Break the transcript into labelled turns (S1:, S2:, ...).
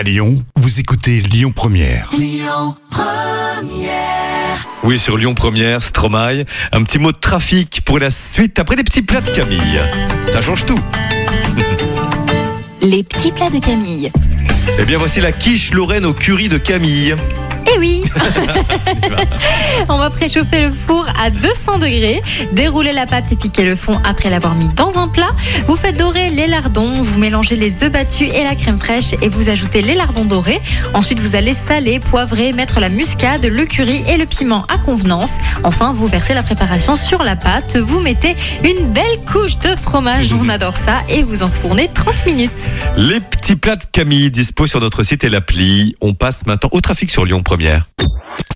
S1: À Lyon, vous écoutez Lyon Première.
S2: Oui, sur Lyon Première, Stromae. Un petit mot de trafic pour la suite après les petits plats de Camille. Ça change tout.
S3: Les petits plats de Camille.
S2: Eh bien, voici la quiche Lorraine au curry de Camille.
S3: Eh oui On va préchauffer le four à 200 degrés, dérouler la pâte et piquer le fond après l'avoir mis dans un plat. Vous faites dorer les lardons, vous mélangez les œufs battus et la crème fraîche et vous ajoutez les lardons dorés. Ensuite, vous allez saler, poivrer, mettre la muscade, le curry et le piment à convenance. Enfin, vous versez la préparation sur la pâte, vous mettez une belle couche de fromage, on adore ça, et vous enfournez 30 minutes.
S2: Les petits plats de Camille dispo sur notre site et l'appli. On passe maintenant au trafic sur Lyon Première.